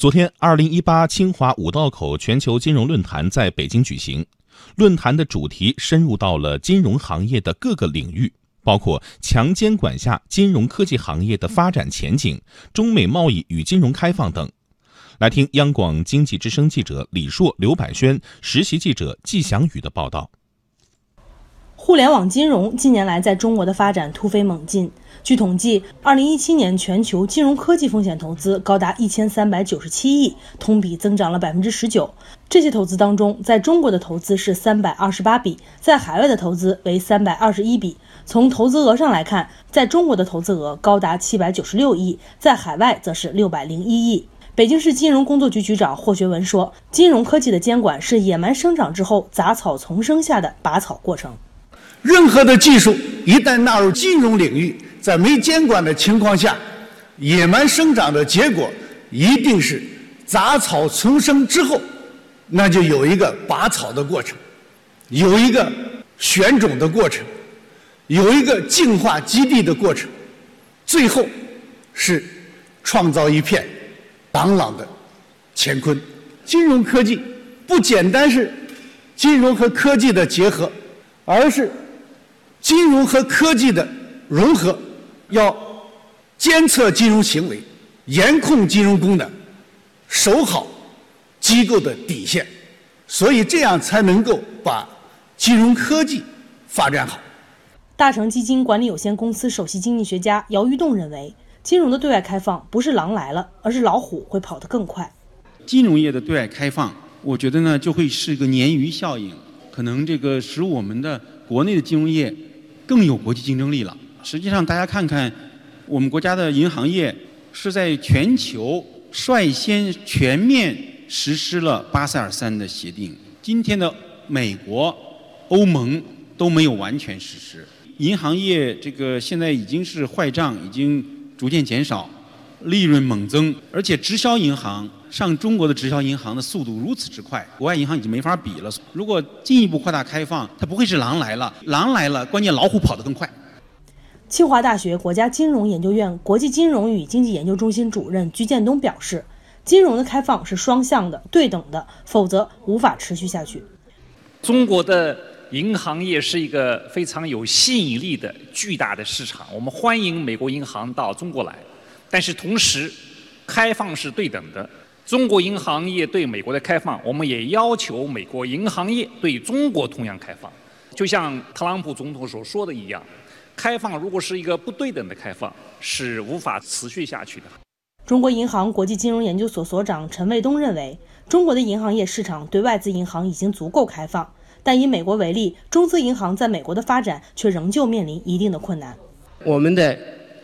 昨天，二零一八清华五道口全球金融论坛在北京举行。论坛的主题深入到了金融行业的各个领域，包括强监管下金融科技行业的发展前景、中美贸易与金融开放等。来听央广经济之声记者李硕、刘百轩，实习记者季祥宇的报道。互联网金融近年来在中国的发展突飞猛进。据统计，二零一七年全球金融科技风险投资高达一千三百九十七亿，同比增长了百分之十九。这些投资当中，在中国的投资是三百二十八笔，在海外的投资为三百二十一笔。从投资额上来看，在中国的投资额高达七百九十六亿，在海外则是六百零一亿。北京市金融工作局局长霍学文说：“金融科技的监管是野蛮生长之后杂草丛生下的拔草过程。”任何的技术一旦纳入金融领域，在没监管的情况下，野蛮生长的结果一定是杂草丛生之后，那就有一个拔草的过程，有一个选种的过程，有一个净化基地的过程，最后是创造一片朗朗的乾坤。金融科技不简单是金融和科技的结合，而是。金融和科技的融合，要监测金融行为，严控金融功能，守好机构的底线，所以这样才能够把金融科技发展好。大成基金管理有限公司首席经济学家姚玉栋认为，金融的对外开放不是狼来了，而是老虎会跑得更快。金融业的对外开放，我觉得呢就会是一个鲶鱼效应，可能这个使我们的国内的金融业。更有国际竞争力了。实际上，大家看看，我们国家的银行业是在全球率先全面实施了巴塞尔三的协定。今天的美国、欧盟都没有完全实施。银行业这个现在已经是坏账已经逐渐减少，利润猛增，而且直销银行。上中国的直销银行的速度如此之快，国外银行已经没法比了。如果进一步扩大开放，它不会是狼来了，狼来了，关键老虎跑得更快。清华大学国家金融研究院国际金融与经济研究中心主任鞠建东表示，金融的开放是双向的、对等的，否则无法持续下去。中国的银行业是一个非常有吸引力的巨大的市场，我们欢迎美国银行到中国来，但是同时，开放是对等的。中国银行业对美国的开放，我们也要求美国银行业对中国同样开放。就像特朗普总统所说的一样，开放如果是一个不对等的开放，是无法持续下去的。中国银行国际金融研究所所长陈卫东认为，中国的银行业市场对外资银行已经足够开放，但以美国为例，中资银行在美国的发展却仍旧面临一定的困难。我们的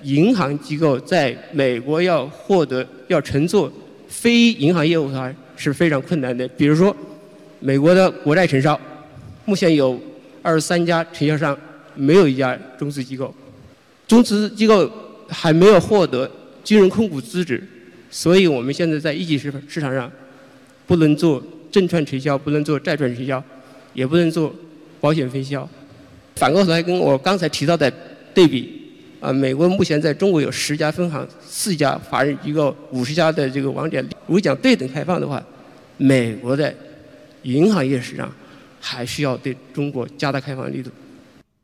银行机构在美国要获得要乘坐。非银行业务的话是非常困难的。比如说，美国的国债承销，目前有二十三家承销商，没有一家中资机构。中资机构还没有获得金融控股资质，所以我们现在在一级市市场上不能做证券承销，不能做债券承销，也不能做保险分销。反过头来跟我刚才提到的对比。啊，美国目前在中国有十家分行、四家法人一个、五十家的这个网点。如果讲对等开放的话，美国的银行业市场还需要对中国加大开放力度。